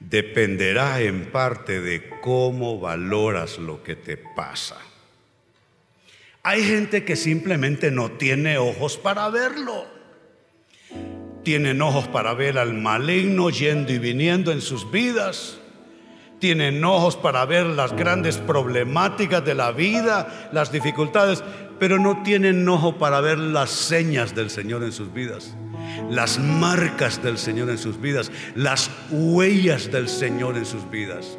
dependerá en parte de cómo valoras lo que te pasa. Hay gente que simplemente no tiene ojos para verlo. Tienen ojos para ver al maligno yendo y viniendo en sus vidas. Tienen ojos para ver las grandes problemáticas de la vida, las dificultades, pero no tienen ojo para ver las señas del Señor en sus vidas, las marcas del Señor en sus vidas, las huellas del Señor en sus vidas.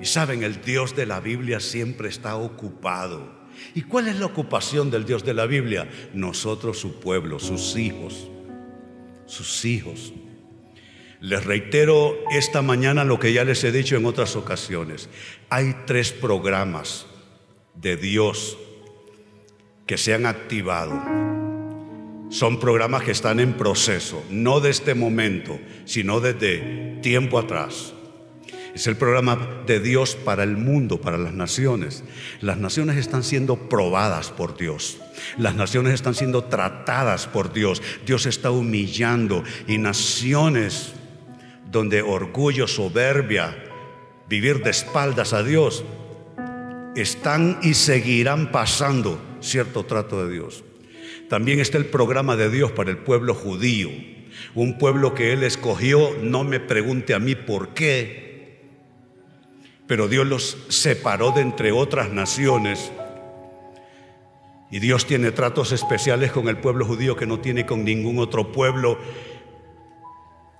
Y saben, el Dios de la Biblia siempre está ocupado ¿Y cuál es la ocupación del Dios de la Biblia? Nosotros, su pueblo, sus hijos, sus hijos. Les reitero esta mañana lo que ya les he dicho en otras ocasiones. Hay tres programas de Dios que se han activado. Son programas que están en proceso, no de este momento, sino desde tiempo atrás. Es el programa de Dios para el mundo, para las naciones. Las naciones están siendo probadas por Dios. Las naciones están siendo tratadas por Dios. Dios está humillando y naciones donde orgullo, soberbia, vivir de espaldas a Dios, están y seguirán pasando cierto trato de Dios. También está el programa de Dios para el pueblo judío, un pueblo que Él escogió, no me pregunte a mí por qué, pero Dios los separó de entre otras naciones. Y Dios tiene tratos especiales con el pueblo judío que no tiene con ningún otro pueblo.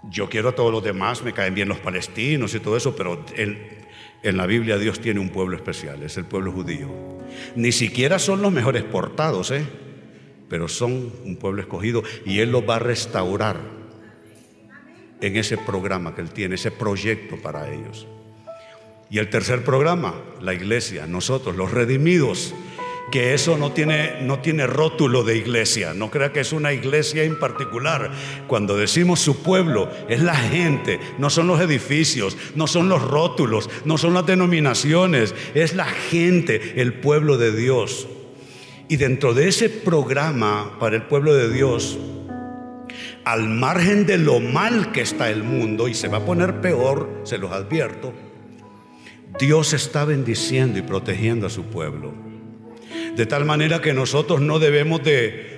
Yo quiero a todos los demás, me caen bien los palestinos y todo eso, pero en, en la Biblia Dios tiene un pueblo especial, es el pueblo judío. Ni siquiera son los mejores portados, ¿eh? pero son un pueblo escogido y Él los va a restaurar en ese programa que Él tiene, ese proyecto para ellos. Y el tercer programa, la iglesia, nosotros, los redimidos, que eso no tiene, no tiene rótulo de iglesia, no crea que es una iglesia en particular. Cuando decimos su pueblo, es la gente, no son los edificios, no son los rótulos, no son las denominaciones, es la gente, el pueblo de Dios. Y dentro de ese programa para el pueblo de Dios, al margen de lo mal que está el mundo, y se va a poner peor, se los advierto, Dios está bendiciendo y protegiendo a su pueblo. De tal manera que nosotros no debemos de,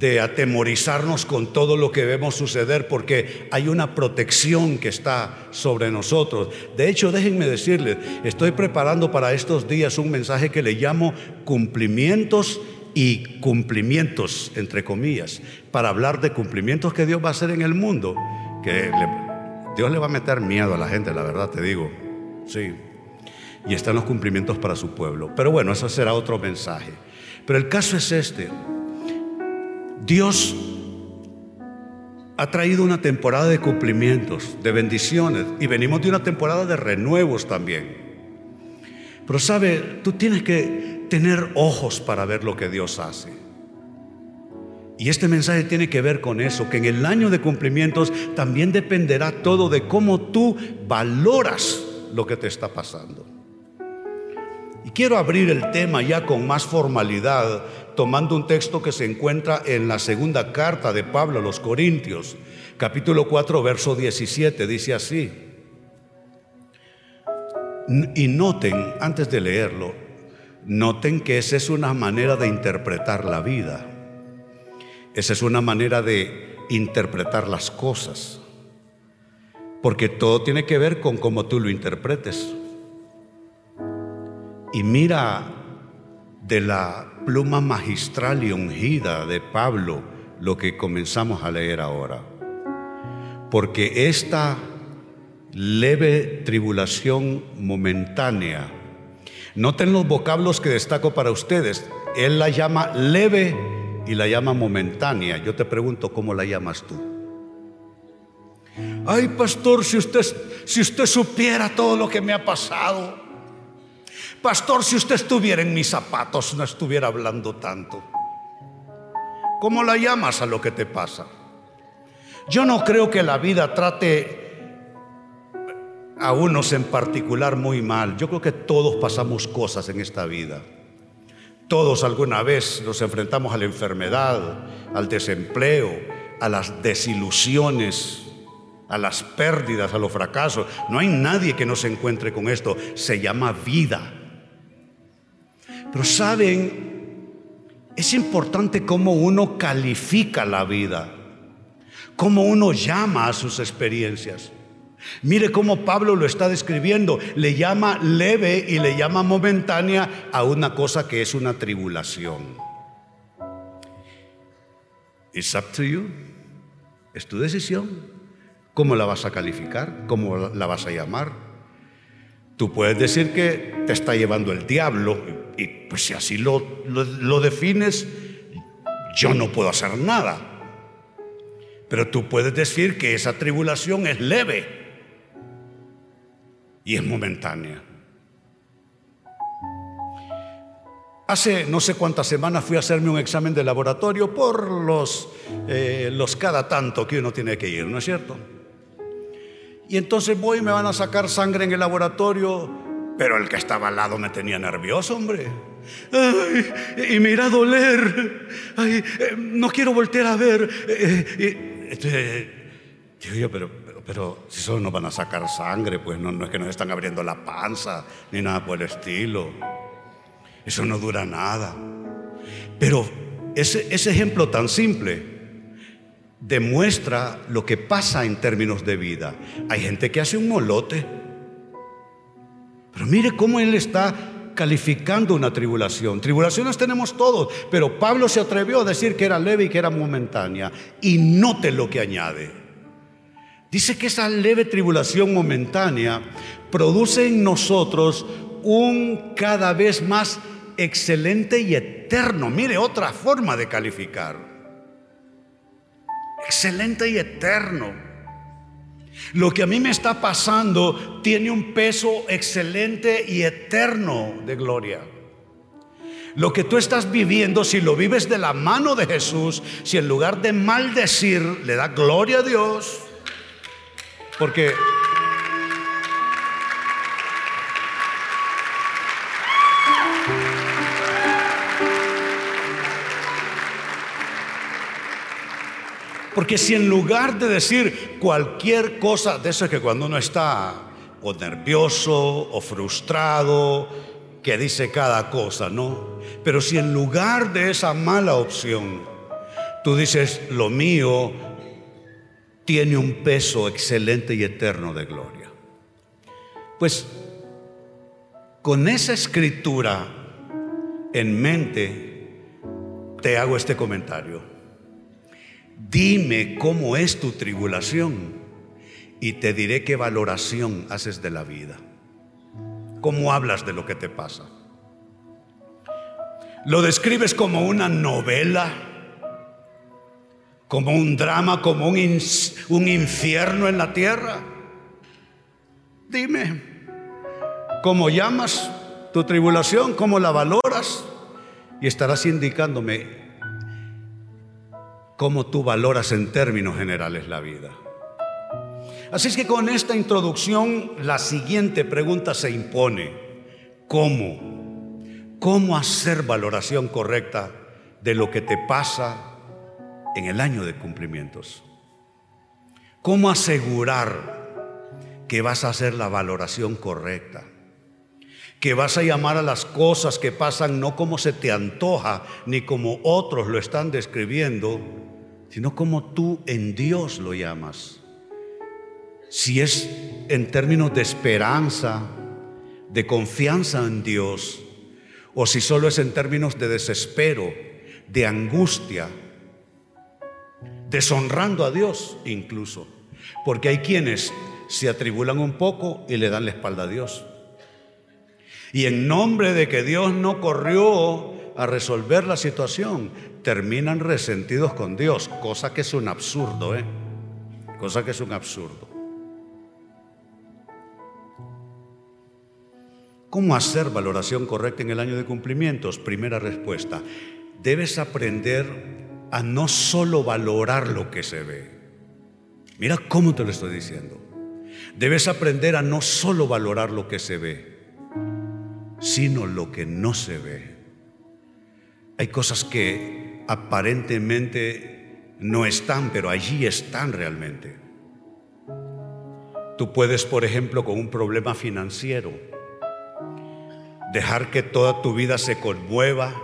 de atemorizarnos con todo lo que vemos suceder porque hay una protección que está sobre nosotros. De hecho, déjenme decirles, estoy preparando para estos días un mensaje que le llamo cumplimientos y cumplimientos, entre comillas, para hablar de cumplimientos que Dios va a hacer en el mundo, que Dios le va a meter miedo a la gente, la verdad te digo. Sí. Y están los cumplimientos para su pueblo. Pero bueno, eso será otro mensaje. Pero el caso es este. Dios ha traído una temporada de cumplimientos, de bendiciones, y venimos de una temporada de renuevos también. Pero sabe, tú tienes que tener ojos para ver lo que Dios hace. Y este mensaje tiene que ver con eso, que en el año de cumplimientos también dependerá todo de cómo tú valoras lo que te está pasando. Y quiero abrir el tema ya con más formalidad, tomando un texto que se encuentra en la segunda carta de Pablo a los Corintios, capítulo 4, verso 17, dice así. Y noten, antes de leerlo, noten que esa es una manera de interpretar la vida. Esa es una manera de interpretar las cosas. Porque todo tiene que ver con cómo tú lo interpretes. Y mira de la pluma magistral y ungida de Pablo lo que comenzamos a leer ahora. Porque esta leve tribulación momentánea, noten los vocablos que destaco para ustedes, él la llama leve y la llama momentánea. Yo te pregunto, ¿cómo la llamas tú? Ay, pastor, si usted, si usted supiera todo lo que me ha pasado. Pastor, si usted estuviera en mis zapatos, no estuviera hablando tanto. ¿Cómo la llamas a lo que te pasa? Yo no creo que la vida trate a unos en particular muy mal. Yo creo que todos pasamos cosas en esta vida. Todos alguna vez nos enfrentamos a la enfermedad, al desempleo, a las desilusiones, a las pérdidas, a los fracasos. No hay nadie que no se encuentre con esto. Se llama vida. Pero saben, es importante cómo uno califica la vida, cómo uno llama a sus experiencias. Mire cómo Pablo lo está describiendo. Le llama leve y le llama momentánea a una cosa que es una tribulación. It's up to you. Es tu decisión. ¿Cómo la vas a calificar? ¿Cómo la vas a llamar? Tú puedes decir que te está llevando el diablo y pues si así lo, lo, defines, yo no puedo hacer nada. Pero tú puedes decir que esa tribulación es leve y es momentánea. Hace no sé cuántas semanas fui a hacerme un examen de laboratorio por los, eh, los cada tanto que uno tiene que ir, ¿no es cierto? Y entonces voy y me van a sacar sangre en el laboratorio, pero el que estaba al lado me tenía nervioso, hombre. y me irá a doler. Eh, no quiero voltear a ver. Eh, eh, digo yo, pero, pero, si solo nos van a sacar sangre, pues no, no es que nos están abriendo la panza, ni nada por el estilo. Eso no dura nada. Pero ese, ese ejemplo tan simple demuestra lo que pasa en términos de vida. Hay gente que hace un molote, pero mire cómo él está calificando una tribulación. Tribulaciones tenemos todos, pero Pablo se atrevió a decir que era leve y que era momentánea. Y note lo que añade. Dice que esa leve tribulación momentánea produce en nosotros un cada vez más excelente y eterno. Mire otra forma de calificar excelente y eterno. Lo que a mí me está pasando tiene un peso excelente y eterno de gloria. Lo que tú estás viviendo, si lo vives de la mano de Jesús, si en lugar de maldecir le da gloria a Dios, porque Porque si en lugar de decir cualquier cosa, de eso es que cuando uno está o nervioso o frustrado, que dice cada cosa, ¿no? Pero si en lugar de esa mala opción, tú dices, lo mío tiene un peso excelente y eterno de gloria. Pues con esa escritura en mente, te hago este comentario. Dime cómo es tu tribulación y te diré qué valoración haces de la vida. ¿Cómo hablas de lo que te pasa? ¿Lo describes como una novela? ¿Como un drama? ¿Como un, un infierno en la tierra? Dime, ¿cómo llamas tu tribulación? ¿Cómo la valoras? Y estarás indicándome cómo tú valoras en términos generales la vida. Así es que con esta introducción la siguiente pregunta se impone. ¿Cómo? ¿Cómo hacer valoración correcta de lo que te pasa en el año de cumplimientos? ¿Cómo asegurar que vas a hacer la valoración correcta? Que vas a llamar a las cosas que pasan no como se te antoja, ni como otros lo están describiendo, sino como tú en Dios lo llamas. Si es en términos de esperanza, de confianza en Dios, o si solo es en términos de desespero, de angustia, deshonrando a Dios incluso. Porque hay quienes se atribulan un poco y le dan la espalda a Dios. Y en nombre de que Dios no corrió a resolver la situación, terminan resentidos con Dios, cosa que es un absurdo, ¿eh? Cosa que es un absurdo. ¿Cómo hacer valoración correcta en el año de cumplimientos? Primera respuesta, debes aprender a no solo valorar lo que se ve. Mira cómo te lo estoy diciendo. Debes aprender a no solo valorar lo que se ve, sino lo que no se ve. Hay cosas que aparentemente no están, pero allí están realmente. Tú puedes, por ejemplo, con un problema financiero, dejar que toda tu vida se conmueva,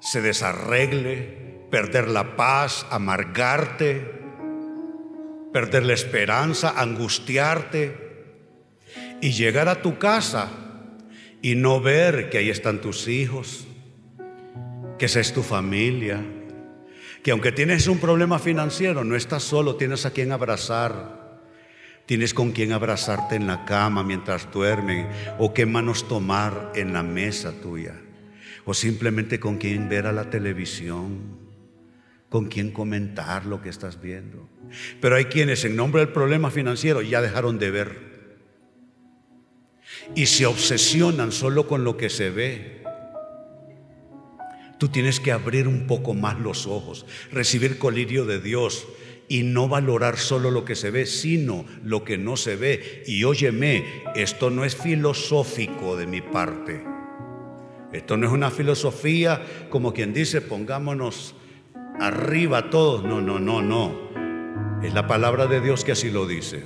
se desarregle, perder la paz, amargarte, perder la esperanza, angustiarte y llegar a tu casa y no ver que ahí están tus hijos, que esa es tu familia, que aunque tienes un problema financiero, no estás solo, tienes a quien abrazar. Tienes con quien abrazarte en la cama mientras duermen o qué manos tomar en la mesa tuya o simplemente con quien ver a la televisión, con quien comentar lo que estás viendo. Pero hay quienes en nombre del problema financiero ya dejaron de ver y se obsesionan solo con lo que se ve. Tú tienes que abrir un poco más los ojos, recibir colirio de Dios y no valorar solo lo que se ve, sino lo que no se ve. Y óyeme, esto no es filosófico de mi parte. Esto no es una filosofía como quien dice, pongámonos arriba todos. No, no, no, no. Es la palabra de Dios que así lo dice.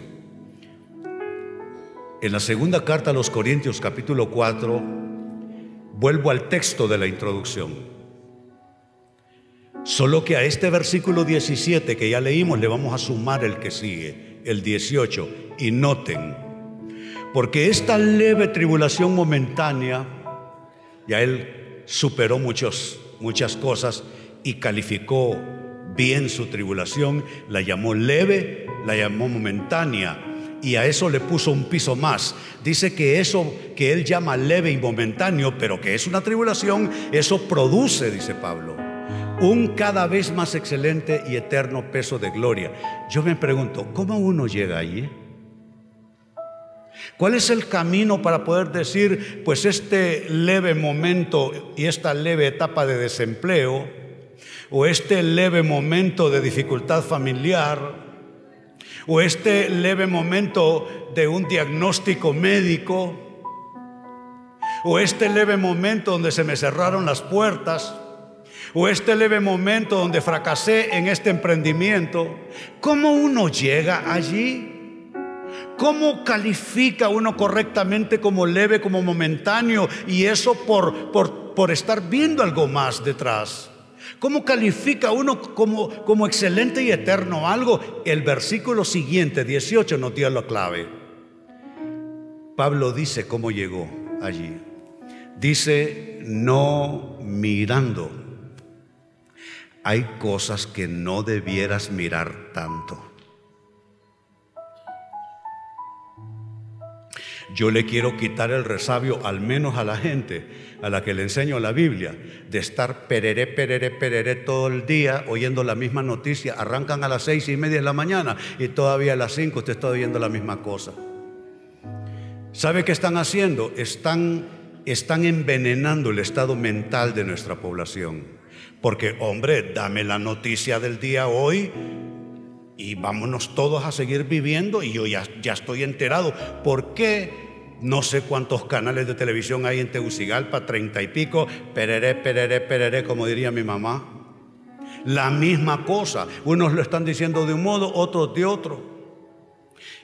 En la segunda carta a los Corintios capítulo 4, vuelvo al texto de la introducción. Solo que a este versículo 17 que ya leímos le vamos a sumar el que sigue, el 18. Y noten, porque esta leve tribulación momentánea, ya él superó muchas cosas y calificó bien su tribulación, la llamó leve, la llamó momentánea y a eso le puso un piso más. Dice que eso que él llama leve y momentáneo, pero que es una tribulación, eso produce, dice Pablo un cada vez más excelente y eterno peso de gloria. Yo me pregunto, ¿cómo uno llega allí? ¿Cuál es el camino para poder decir, pues este leve momento y esta leve etapa de desempleo, o este leve momento de dificultad familiar, o este leve momento de un diagnóstico médico, o este leve momento donde se me cerraron las puertas, o este leve momento donde fracasé en este emprendimiento, ¿cómo uno llega allí? ¿Cómo califica uno correctamente como leve, como momentáneo? Y eso por, por, por estar viendo algo más detrás. ¿Cómo califica uno como, como excelente y eterno algo? El versículo siguiente, 18, nos dio la clave. Pablo dice cómo llegó allí. Dice, no mirando hay cosas que no debieras mirar tanto. Yo le quiero quitar el resabio, al menos a la gente a la que le enseño la Biblia, de estar pereré, pereré, pereré todo el día oyendo la misma noticia. Arrancan a las seis y media de la mañana y todavía a las cinco usted está oyendo la misma cosa. ¿Sabe qué están haciendo? Están, están envenenando el estado mental de nuestra población. Porque, hombre, dame la noticia del día hoy y vámonos todos a seguir viviendo y yo ya, ya estoy enterado. ¿Por qué? No sé cuántos canales de televisión hay en Tegucigalpa, treinta y pico, pereré, pereré, pereré, como diría mi mamá. La misma cosa. Unos lo están diciendo de un modo, otros de otro.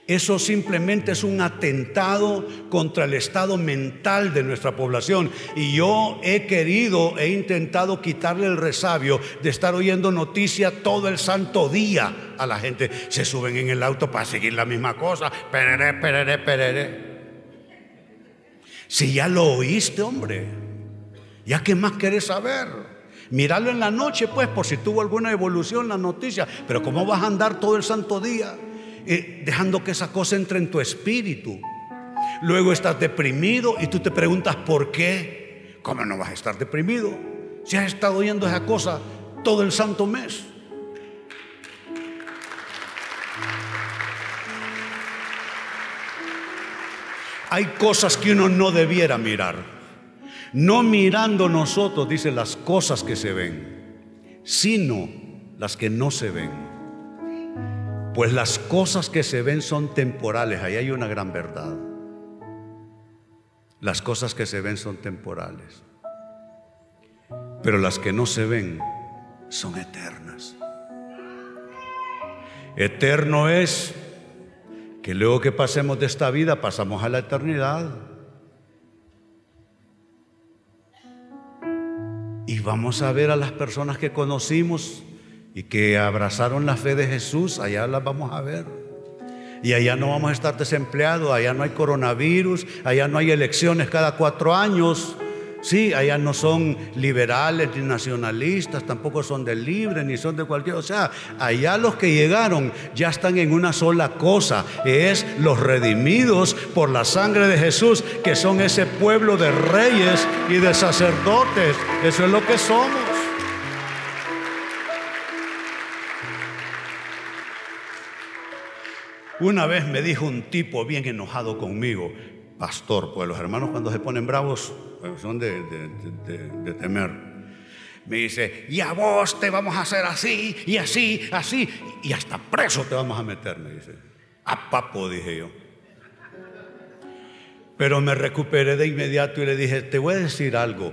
Eso simplemente es un atentado contra el estado mental de nuestra población. Y yo he querido, he intentado quitarle el resabio de estar oyendo noticias todo el santo día a la gente. Se suben en el auto para seguir la misma cosa. Perere, perere, perere. Si ya lo oíste, hombre, ¿ya qué más querés saber? Míralo en la noche, pues, por si tuvo alguna evolución la noticia. Pero ¿cómo vas a andar todo el santo día? Dejando que esa cosa entre en tu espíritu. Luego estás deprimido y tú te preguntas por qué. ¿Cómo no vas a estar deprimido? Si has estado oyendo esa cosa todo el santo mes. Hay cosas que uno no debiera mirar. No mirando nosotros, dice, las cosas que se ven, sino las que no se ven. Pues las cosas que se ven son temporales, ahí hay una gran verdad. Las cosas que se ven son temporales, pero las que no se ven son eternas. Eterno es que luego que pasemos de esta vida pasamos a la eternidad. Y vamos a ver a las personas que conocimos y que abrazaron la fe de Jesús, allá las vamos a ver. Y allá no vamos a estar desempleados, allá no hay coronavirus, allá no hay elecciones cada cuatro años. Sí, allá no son liberales ni nacionalistas, tampoco son de libre ni son de cualquier. O sea, allá los que llegaron ya están en una sola cosa, es los redimidos por la sangre de Jesús, que son ese pueblo de reyes y de sacerdotes. Eso es lo que somos. Una vez me dijo un tipo bien enojado conmigo, pastor, pues los hermanos cuando se ponen bravos pues, son de, temer. Me dice, y a vos te vamos a hacer así, y así, así, y hasta preso te vamos a meter, me dice. A papo, dije yo. Pero me recuperé de inmediato y le dije, te voy a decir algo,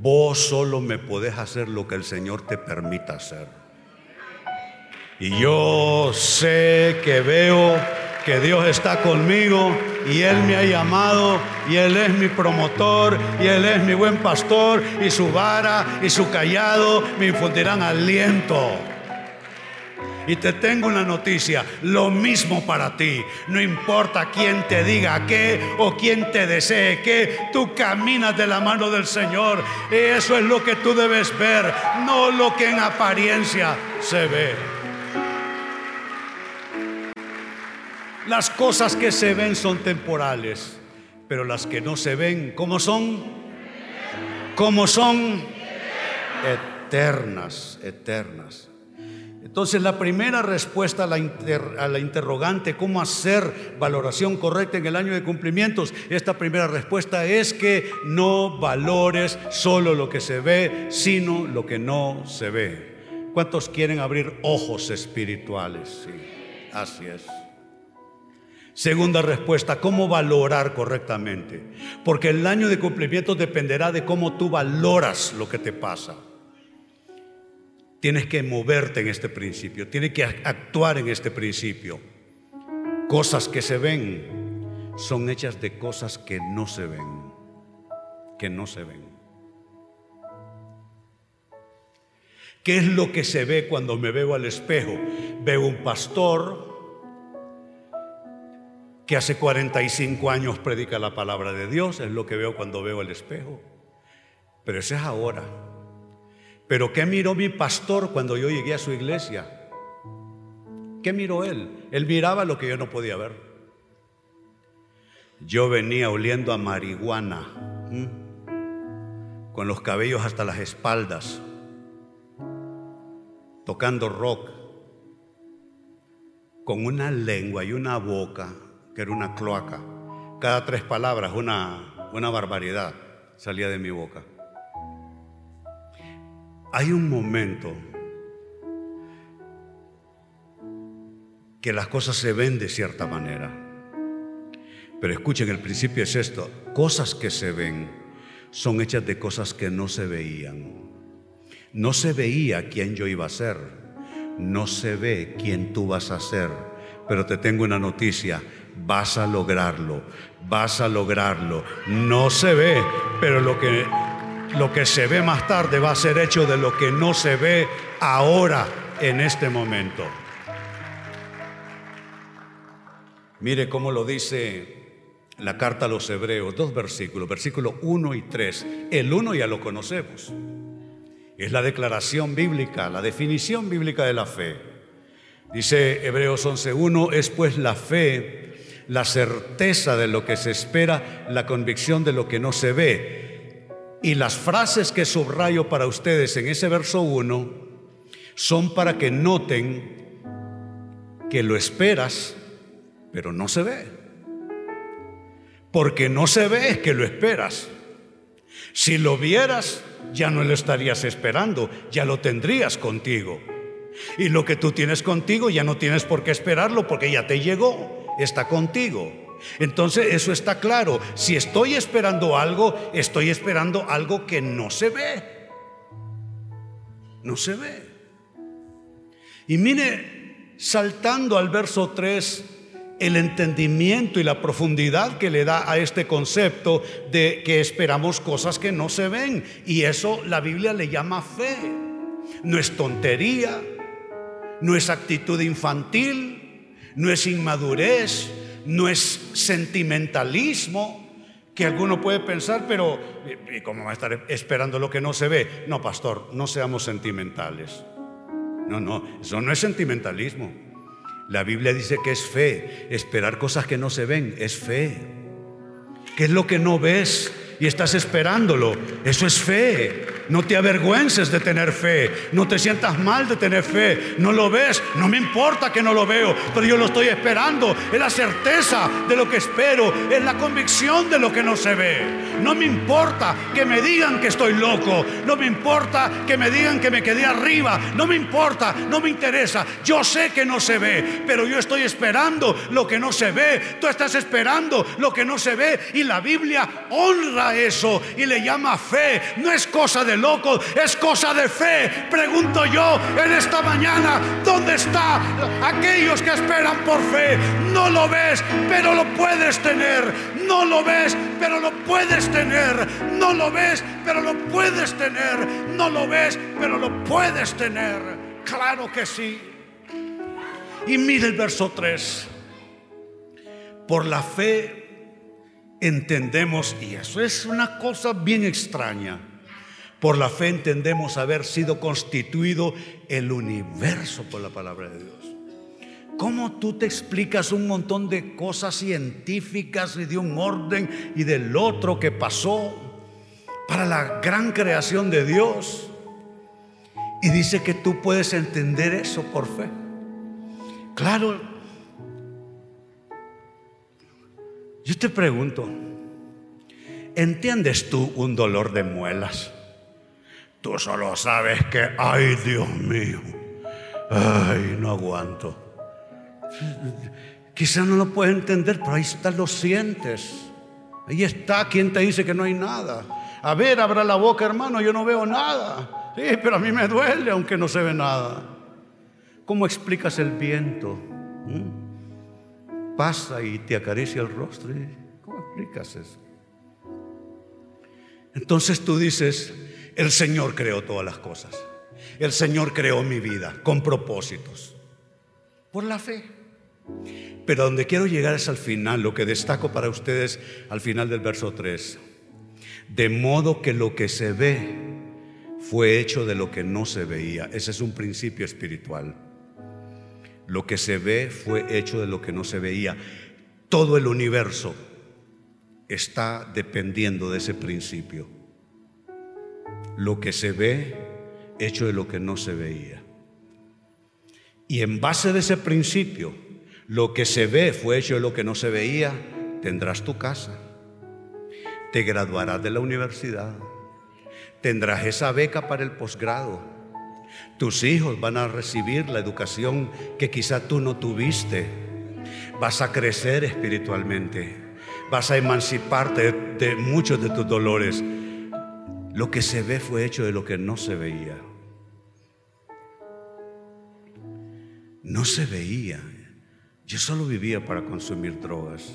vos solo me podés hacer lo que el Señor te permita hacer. Y yo sé que veo que Dios está conmigo y Él me ha llamado y Él es mi promotor y Él es mi buen pastor y su vara y su callado me infundirán aliento. Y te tengo una noticia, lo mismo para ti. No importa quién te diga qué o quién te desee qué, tú caminas de la mano del Señor. Eso es lo que tú debes ver, no lo que en apariencia se ve. Las cosas que se ven son temporales, pero las que no se ven, ¿cómo son? ¿Cómo son? Eternas, eternas. Entonces la primera respuesta a la, interrogante, ¿cómo hacer valoración correcta en el año de cumplimientos? Esta primera respuesta es que no valores solo lo que se ve, sino lo que no se ve. ¿Cuántos quieren abrir ojos espirituales? Sí, así es. Segunda respuesta, ¿cómo valorar correctamente? Porque el año de cumplimiento dependerá de cómo tú valoras lo que te pasa. Tienes que moverte en este principio, tienes que actuar en este principio. Cosas que se ven son hechas de cosas que no se ven, que no se ven. ¿Qué es lo que se ve cuando me veo al espejo? Veo un pastor, que hace 45 años predica la palabra de Dios, es lo que veo cuando veo el espejo. Pero ese es ahora. Pero ¿qué miró mi pastor cuando yo llegué a su iglesia? ¿Qué miró él? Él miraba lo que yo no podía ver. Yo venía oliendo a marihuana, con los cabellos hasta las espaldas, tocando rock, con una lengua y una boca que era una cloaca. Cada tres palabras, una, una barbaridad salía de mi boca. Hay un momento que las cosas se ven de cierta manera. Pero escuchen, el principio es esto. Cosas que se ven son hechas de cosas que no se veían. No se veía quién yo iba a ser. No se ve quién tú vas a ser. Pero te tengo una noticia vas a lograrlo, vas a lograrlo. No se ve, pero lo que, lo que se ve más tarde va a ser hecho de lo que no se ve ahora, en este momento. Mire cómo lo dice la carta a los hebreos, dos versículos, versículos 1 y 3. El 1 ya lo conocemos. Es la declaración bíblica, la definición bíblica de la fe. Dice Hebreos 11.1, es pues la fe la certeza de lo que se espera, la convicción de lo que no se ve. Y las frases que subrayo para ustedes en ese verso 1 son para que noten que lo esperas, pero no se ve. Porque no se ve es que lo esperas. Si lo vieras, ya no lo estarías esperando, ya lo tendrías contigo. Y lo que tú tienes contigo ya no tienes por qué esperarlo porque ya te llegó está contigo. Entonces eso está claro. Si estoy esperando algo, estoy esperando algo que no se ve. No se ve. Y mire, saltando al verso 3, el entendimiento y la profundidad que le da a este concepto de que esperamos cosas que no se ven. Y eso la Biblia le llama fe. No es tontería, no es actitud infantil, no es inmadurez, no es sentimentalismo que alguno puede pensar, pero ¿y cómo va a estar esperando lo que no se ve? No, pastor, no seamos sentimentales. No, no, eso no es sentimentalismo. La Biblia dice que es fe. Esperar cosas que no se ven es fe. ¿Qué es lo que no ves? y estás esperándolo. Eso es fe. No te avergüences de tener fe. No te sientas mal de tener fe. No lo ves. No me importa que no lo veo, pero yo lo estoy esperando. Es la certeza de lo que espero. Es la convicción de lo que no se ve. No me importa que me digan que estoy loco. No me importa que me digan que me quedé arriba. No me importa. No me interesa. Yo sé que no se ve, pero yo estoy esperando lo que no se ve. Tú estás esperando lo que no se ve. Y la Biblia honra eso y le llama fe. No es cosa de locos, es cosa de fe. Pregunto yo en esta mañana, ¿dónde está aquellos que esperan por fe? No lo ves, pero lo puedes tener. No lo ves, pero lo puedes tener. No lo ves, pero lo puedes tener. No lo ves, pero lo puedes tener. Claro que sí. Y mire el verso 3. Por la fe entendemos, y eso es una cosa bien extraña, por la fe entendemos haber sido constituido el universo por la palabra de Dios. ¿Cómo tú te explicas un montón de cosas científicas y de un orden y del otro que pasó para la gran creación de Dios? Y dice que tú puedes entender eso por fe. Claro, Yo te pregunto, ¿entiendes tú un dolor de muelas? Tú solo sabes que, ay Dios mío, ay, no aguanto. Quizá no lo puedes entender, pero ahí está, lo sientes. Ahí está, quien te dice que no hay nada? A ver, abra la boca, hermano, yo no veo nada. Sí, pero a mí me duele, aunque no se ve nada. ¿Cómo explicas el viento? ¿Mm? pasa y te acaricia el rostro. ¿Cómo explicas eso? Entonces tú dices, el Señor creó todas las cosas. El Señor creó mi vida con propósitos. Por la fe. Pero donde quiero llegar es al final, lo que destaco para ustedes al final del verso 3. De modo que lo que se ve fue hecho de lo que no se veía. Ese es un principio espiritual. Lo que se ve fue hecho de lo que no se veía. Todo el universo está dependiendo de ese principio. Lo que se ve hecho de lo que no se veía. Y en base de ese principio, lo que se ve fue hecho de lo que no se veía, tendrás tu casa, te graduarás de la universidad, tendrás esa beca para el posgrado tus hijos van a recibir la educación que quizá tú no tuviste. Vas a crecer espiritualmente. Vas a emanciparte de, muchos de tus dolores. Lo que se ve fue hecho de lo que no se veía. No se veía. Yo solo vivía para consumir drogas.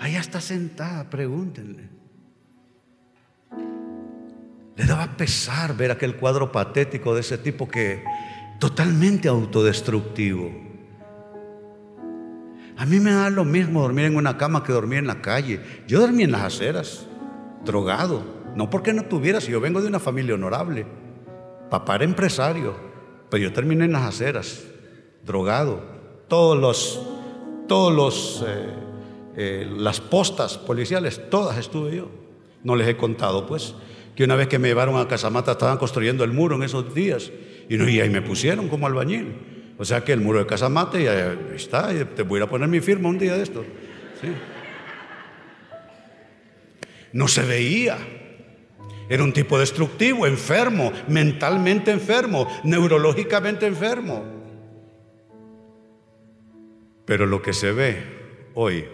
Allá está sentada, pregúntenle. Le daba pesar ver aquel cuadro patético de ese tipo que totalmente autodestructivo. A mí me da lo mismo dormir en una cama que dormir en la calle. Yo dormí en las aceras, drogado. No porque no tuviera, si yo vengo de una familia honorable. Papá era empresario, pero yo terminé en las aceras, drogado. Todos los, todos los, eh, eh, las postas policiales, todas estuve yo. No les he contado, pues que una vez que me llevaron a Casamata estaban construyendo el muro en esos días y, no, y ahí me pusieron como albañil. O sea que el muro de Casamata y ahí está, y te voy a poner mi firma un día de esto. No se veía. Era un tipo destructivo, enfermo, mentalmente enfermo, neurológicamente enfermo. Pero lo que se ve hoy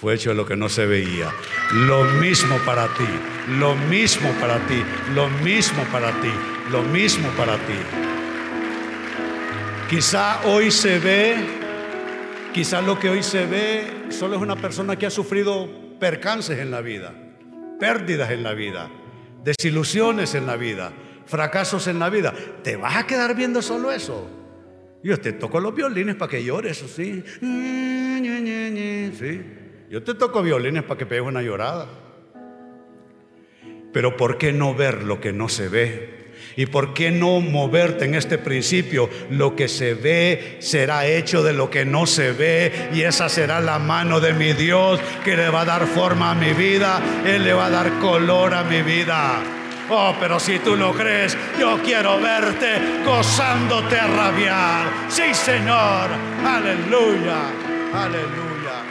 fue hecho lo que no se veía. Lo mismo para ti, lo mismo para ti, lo mismo para ti, lo mismo para ti. Quizá hoy se ve Quizás lo que hoy se ve solo es una persona que ha sufrido percances en la vida, pérdidas en la vida, desilusiones en la vida, fracasos en la vida. ¿Te vas a quedar viendo solo eso? Yo te toco los violines para que llores. Sí. Yo te toco violines para que pegues una llorada. Pero ¿por qué no ver lo que no se ve? ¿Y por qué no moverte en este principio? Lo que se ve será hecho de lo que no se ve y esa será la mano de mi Dios que le va a dar forma a mi vida, Él le va a dar color a mi vida. Oh, pero si tú lo crees, yo quiero verte gozándote a rabiar. Sí, Señor. Aleluya. Aleluya.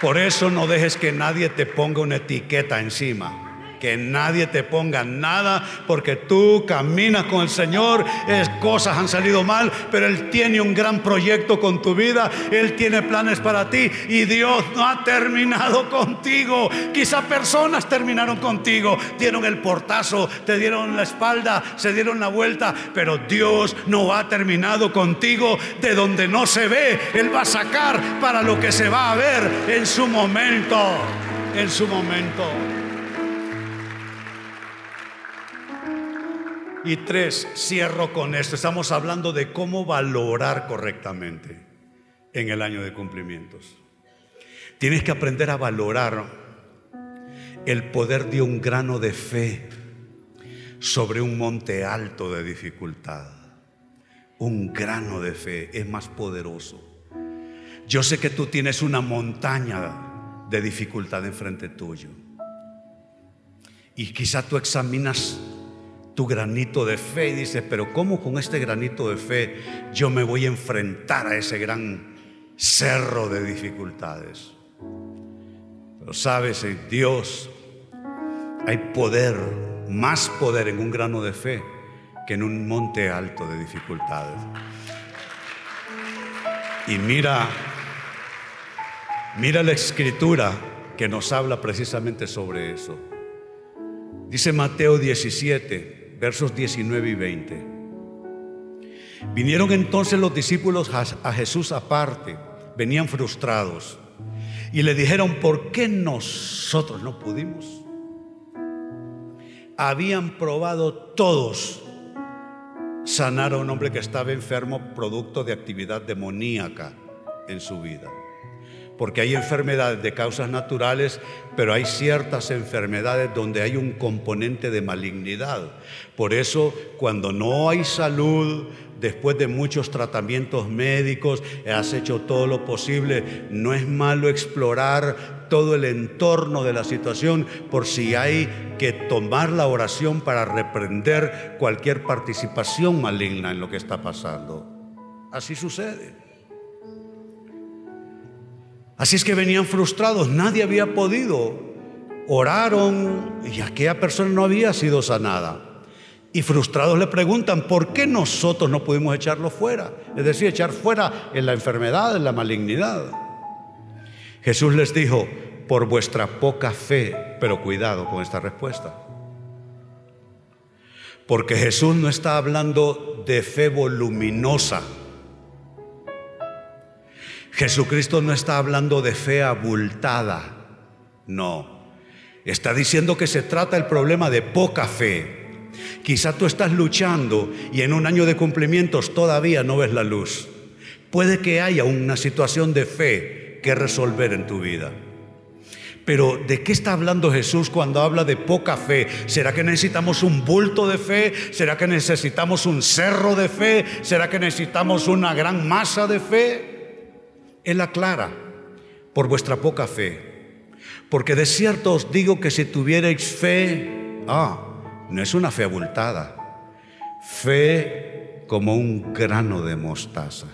Por eso no dejes que nadie te ponga una etiqueta encima que nadie te ponga nada, porque tú caminas con el Señor, es, cosas han salido mal, pero Él tiene un gran proyecto con tu vida, Él tiene planes para ti y Dios no ha terminado contigo. Quizá personas terminaron contigo, dieron el portazo, te dieron la espalda, se dieron la vuelta, pero Dios no ha terminado contigo de donde no se ve, Él va a sacar para lo que se va a ver en su momento, en su momento. Y tres, cierro con esto. Estamos hablando de cómo valorar correctamente en el año de cumplimientos. Tienes que aprender a valorar el poder de un grano de fe sobre un monte alto de dificultad. Un grano de fe es más poderoso. Yo sé que tú tienes una montaña de dificultad enfrente tuyo. Y quizá tú examinas tu granito de fe y dices, pero ¿cómo con este granito de fe yo me voy a enfrentar a ese gran cerro de dificultades? Pero sabes, en Dios hay poder, más poder en un grano de fe que en un monte alto de dificultades. Y mira, mira la escritura que nos habla precisamente sobre eso. Dice Mateo 17, versos 19 y 20. Vinieron entonces los discípulos a Jesús aparte, venían frustrados y le dijeron, ¿por qué nosotros no pudimos? Habían probado todos sanar a un hombre que estaba enfermo producto de actividad demoníaca en su vida porque hay enfermedades de causas naturales, pero hay ciertas enfermedades donde hay un componente de malignidad. Por eso, cuando no hay salud, después de muchos tratamientos médicos, has hecho todo lo posible, no es malo explorar todo el entorno de la situación por si hay que tomar la oración para reprender cualquier participación maligna en lo que está pasando. Así sucede. Así es que venían frustrados, nadie había podido. Oraron y aquella persona no había sido sanada. Y frustrados le preguntan, ¿por qué nosotros no pudimos echarlo fuera? Es decir, echar fuera en la enfermedad, en la malignidad. Jesús les dijo, por vuestra poca fe, pero cuidado con esta respuesta. Porque Jesús no está hablando de fe voluminosa Jesucristo no está hablando de fe abultada, no. Está diciendo que se trata el problema de poca fe. Quizá tú estás luchando y en un año de cumplimientos todavía no ves la luz. Puede que haya una situación de fe que resolver en tu vida. Pero ¿de qué está hablando Jesús cuando habla de poca fe? ¿Será que necesitamos un bulto de fe? ¿Será que necesitamos un cerro de fe? ¿Será que necesitamos una gran masa de fe? Él aclara, por vuestra poca fe. Porque de cierto os digo que si tuvierais fe, ah, no es una fe abultada, fe como un grano de mostaza.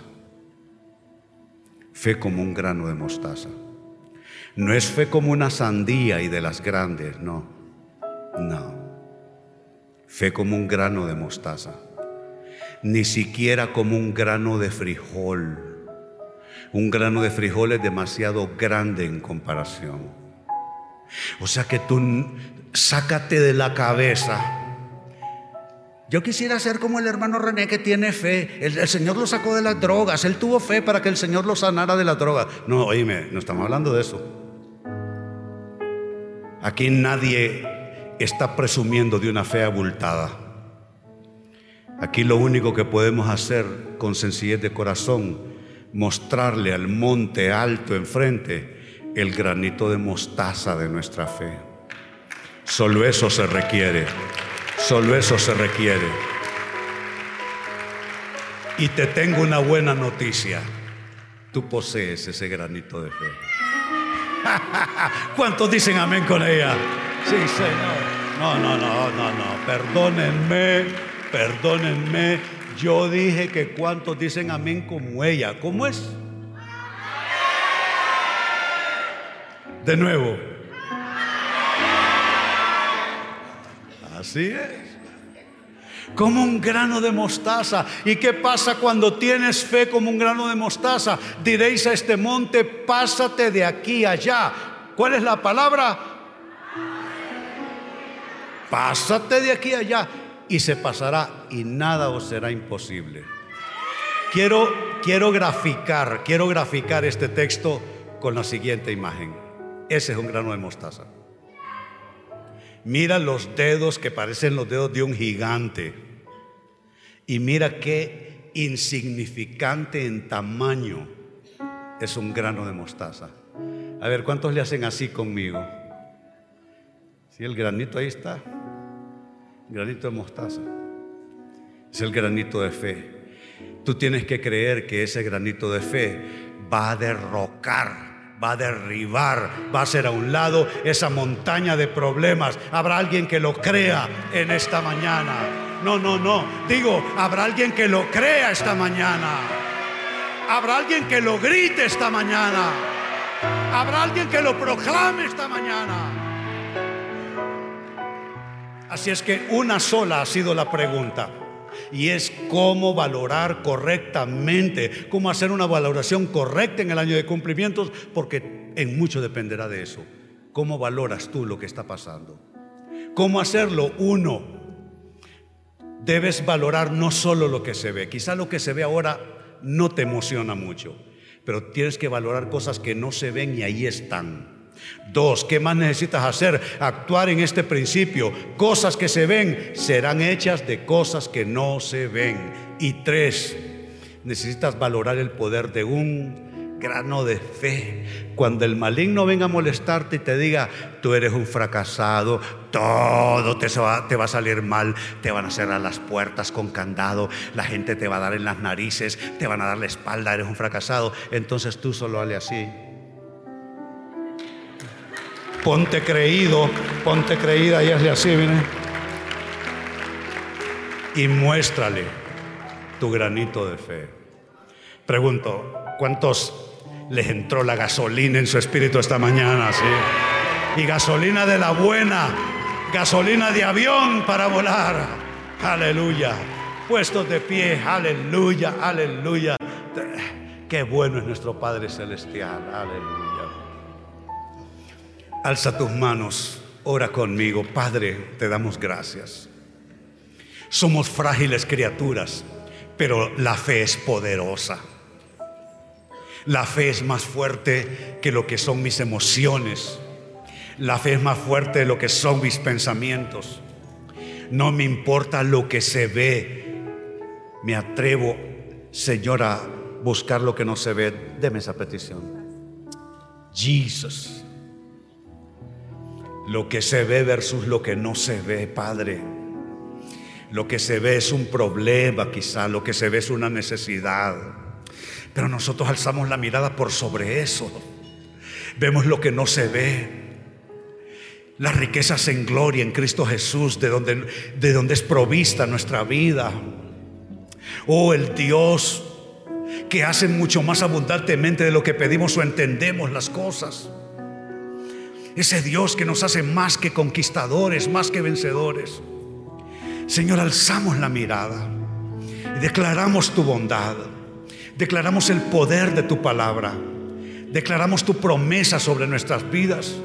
Fe como un grano de mostaza. No es fe como una sandía y de las grandes, no. No. Fe como un grano de mostaza. Ni siquiera como un grano de frijol un grano de frijol es demasiado grande en comparación. O sea que tú sácate de la cabeza Yo quisiera ser como el hermano René que tiene fe. El, Señor lo sacó de las drogas. Él tuvo fe para que el Señor lo sanara de las drogas. No, oíme, no estamos hablando de eso. Aquí nadie está presumiendo de una fe abultada. Aquí lo único que podemos hacer con sencillez de corazón, mostrarle al monte alto enfrente el granito de mostaza de nuestra fe. Solo eso se requiere. Solo eso se requiere. Y te tengo una buena noticia. Tú posees ese granito de fe. ¿Cuántos dicen amén con ella? Sí, Señor. No, no, no, no, no. Perdónenme, perdónenme. Yo dije que cuántos dicen amén como ella. ¿Cómo es? De nuevo. Así es. Como un grano de mostaza. ¿Y qué pasa cuando tienes fe como un grano de mostaza? Diréis a este monte, pásate de aquí allá. ¿Cuál es la palabra? Pásate de aquí allá y se pasará y nada os será imposible. Quiero, quiero graficar, quiero graficar este texto con la siguiente imagen. Ese es un grano de mostaza. Mira los dedos que parecen los dedos de un gigante. Y mira qué insignificante en tamaño es un grano de mostaza. A ver, ¿cuántos le hacen así conmigo? Si el granito ahí está, granito de mostaza. Es el granito de fe. Tú tienes que creer que ese granito de fe va a derrocar va a derribar, va a hacer a un lado esa montaña de problemas. Habrá alguien que lo crea en esta mañana. No, no, no. Digo, habrá alguien que lo crea esta mañana. Habrá alguien que lo grite esta mañana. Habrá alguien que lo proclame esta mañana. Así es que una sola ha sido la pregunta y es cómo valorar correctamente, cómo hacer una valoración correcta en el año de cumplimientos, porque en mucho dependerá de eso. ¿Cómo valoras tú lo que está pasando? ¿Cómo hacerlo? Uno, debes valorar no solo lo que se ve, quizá lo que se ve ahora no te emociona mucho, pero tienes que valorar cosas que no se ven y ahí están. Dos, ¿qué más necesitas hacer? Actuar en este principio. Cosas que se ven serán hechas de cosas que no se ven. Y tres, necesitas valorar el poder de un grano de fe. Cuando el maligno venga a molestarte y te diga, tú eres un fracasado, todo te va, a salir mal, te van a cerrar las puertas con candado, la gente te va a dar en las narices, te van a dar la espalda, eres un fracasado, entonces tú solo hale así ponte creído, ponte creída y hazle así, viene. Y muéstrale tu granito de fe. Pregunto, ¿cuántos les entró la gasolina en su espíritu esta mañana? ¿sí? Y gasolina de la buena, gasolina de avión para volar. Aleluya. Puestos de pie, aleluya, aleluya. Qué bueno es nuestro Padre Celestial, aleluya. Alza tus manos, ora conmigo. Padre, te damos gracias. Somos frágiles criaturas, pero la fe es poderosa. La fe es más fuerte que lo que son mis emociones. La fe es más fuerte de lo que son mis pensamientos. No me importa lo que se ve. Me atrevo, Señor, a buscar lo que no se ve. Deme esa petición. Jesus. Lo que se ve versus lo que no se ve, Padre. Lo que se ve es un problema quizá, lo que se ve es una necesidad. Pero nosotros alzamos la mirada por sobre eso. Vemos lo que no se ve. Las riquezas en gloria en Cristo Jesús, de donde, de donde es provista nuestra vida. Oh, el Dios que hace mucho más abundantemente de lo que pedimos o entendemos las cosas. Ese Dios que nos hace más que conquistadores, más que vencedores. Señor, alzamos la mirada y declaramos tu bondad. Declaramos el poder de tu palabra. Declaramos tu promesa sobre nuestras vidas.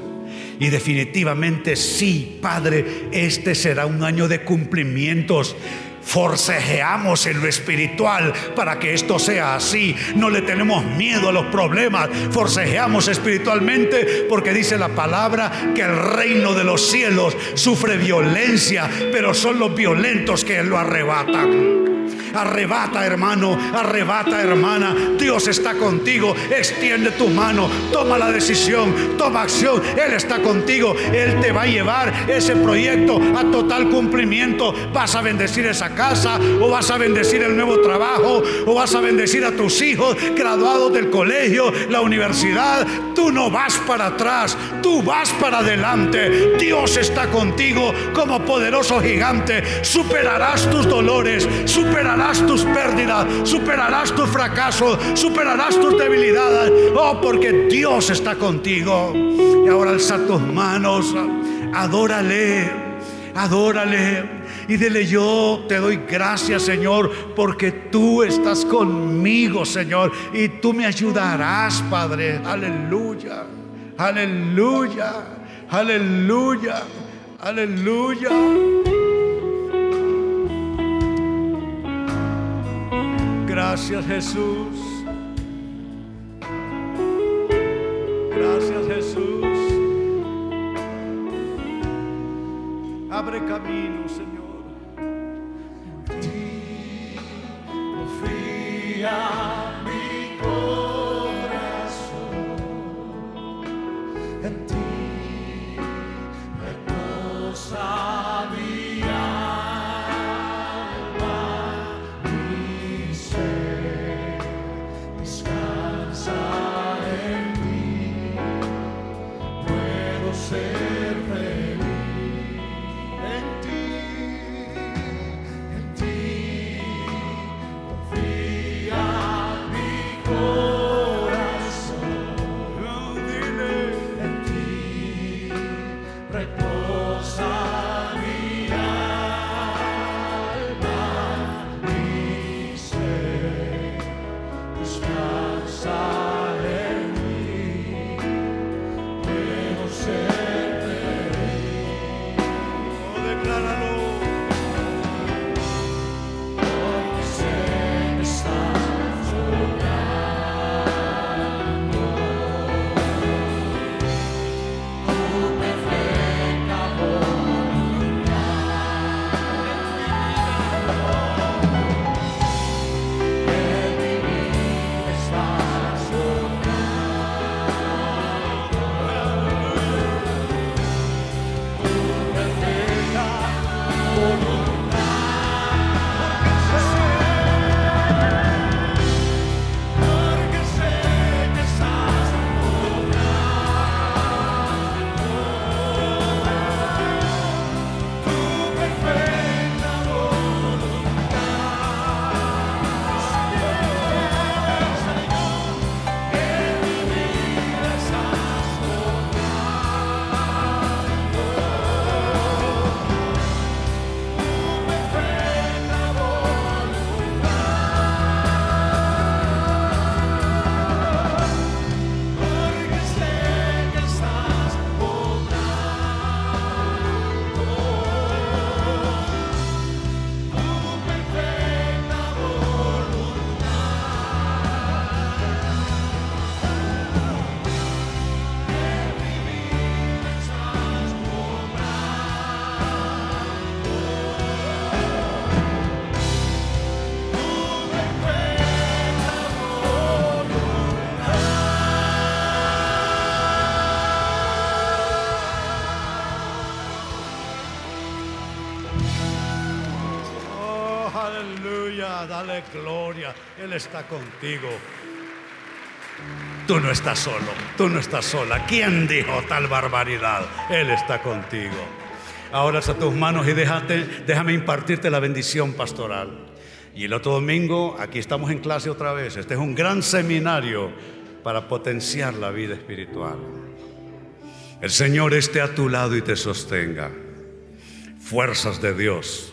Y definitivamente sí, Padre, este será un año de cumplimientos forcejeamos en lo espiritual para que esto sea así. No le tenemos miedo a los problemas, forcejeamos espiritualmente porque dice la palabra que el reino de los cielos sufre violencia, pero son los violentos que lo arrebatan. Arrebata, hermano, arrebata, hermana. Dios está contigo. Extiende tu mano, toma la decisión, toma acción. Él está contigo. Él te va a llevar ese proyecto a total cumplimiento. Vas a bendecir esa casa o vas a bendecir el nuevo trabajo o vas a bendecir a tus hijos graduados del colegio, la universidad. Tú no vas para atrás, tú vas para adelante. Dios está contigo como poderoso gigante. Superarás tus dolores, tus pérdidas, superarás tus fracasos, superarás tus debilidades. Oh, porque Dios está contigo. Y ahora alza tus manos, adórale, adórale. Y dile yo te doy gracias Señor porque tú estás conmigo Señor y tú me ayudarás Padre. Aleluya, aleluya, aleluya, aleluya. Gracias Jesús. Gracias Jesús. Abre camino, Señor. En confía. Gloria. Él está contigo. Tú no estás solo, tú no estás sola. ¿Quién dijo tal barbaridad? Él está contigo. Ahora a tus manos y déjate, déjame impartirte la bendición pastoral. Y el otro domingo, aquí estamos en clase otra vez. Este es un gran seminario para potenciar la vida espiritual. El Señor esté a tu lado y te sostenga. Fuerzas de Dios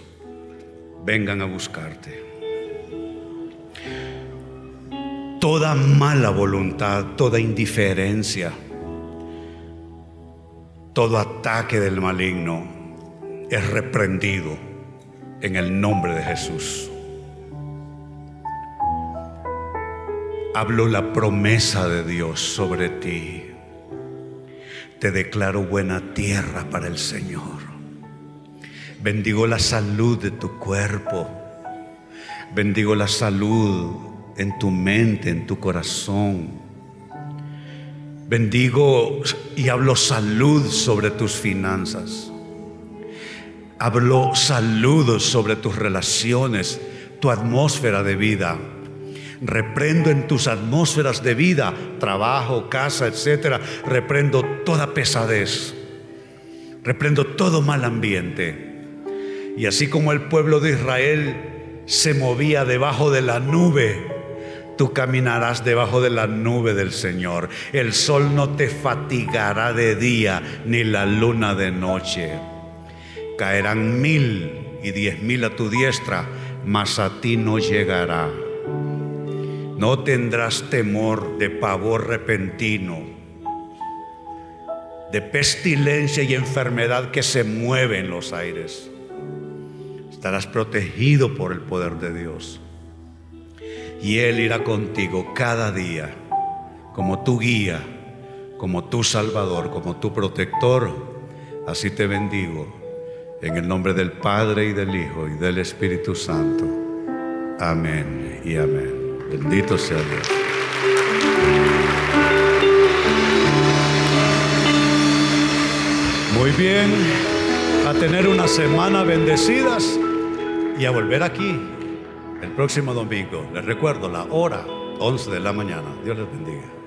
vengan a buscarte. toda mala voluntad, toda indiferencia, todo ataque del maligno es reprendido en el nombre de Jesús. Hablo la promesa de Dios sobre ti. Te declaro buena tierra para el Señor. Bendigo la salud de tu cuerpo. Bendigo la salud en tu mente, en tu corazón. Bendigo y hablo salud sobre tus finanzas. Hablo salud sobre tus relaciones, tu atmósfera de vida. Reprendo en tus atmósferas de vida, trabajo, casa, etcétera. Reprendo toda pesadez. Reprendo todo mal ambiente. Y así como el pueblo de Israel se movía debajo de la nube, tú caminarás debajo de la nube del Señor. El sol no te fatigará de día, ni la luna de noche. Caerán mil y diez mil a tu diestra, mas a ti no llegará. No tendrás temor de pavor repentino, de pestilencia y enfermedad que se mueve en los aires estarás protegido por el poder de Dios. Y Él irá contigo cada día como tu guía, como tu salvador, como tu protector. Así te bendigo en el nombre del Padre y del Hijo y del Espíritu Santo. Amén y amén. Bendito sea Dios. Muy bien, a tener una semana bendecidas y a volver aquí el próximo domingo. Les recuerdo la hora 11 de la mañana. Dios les bendiga.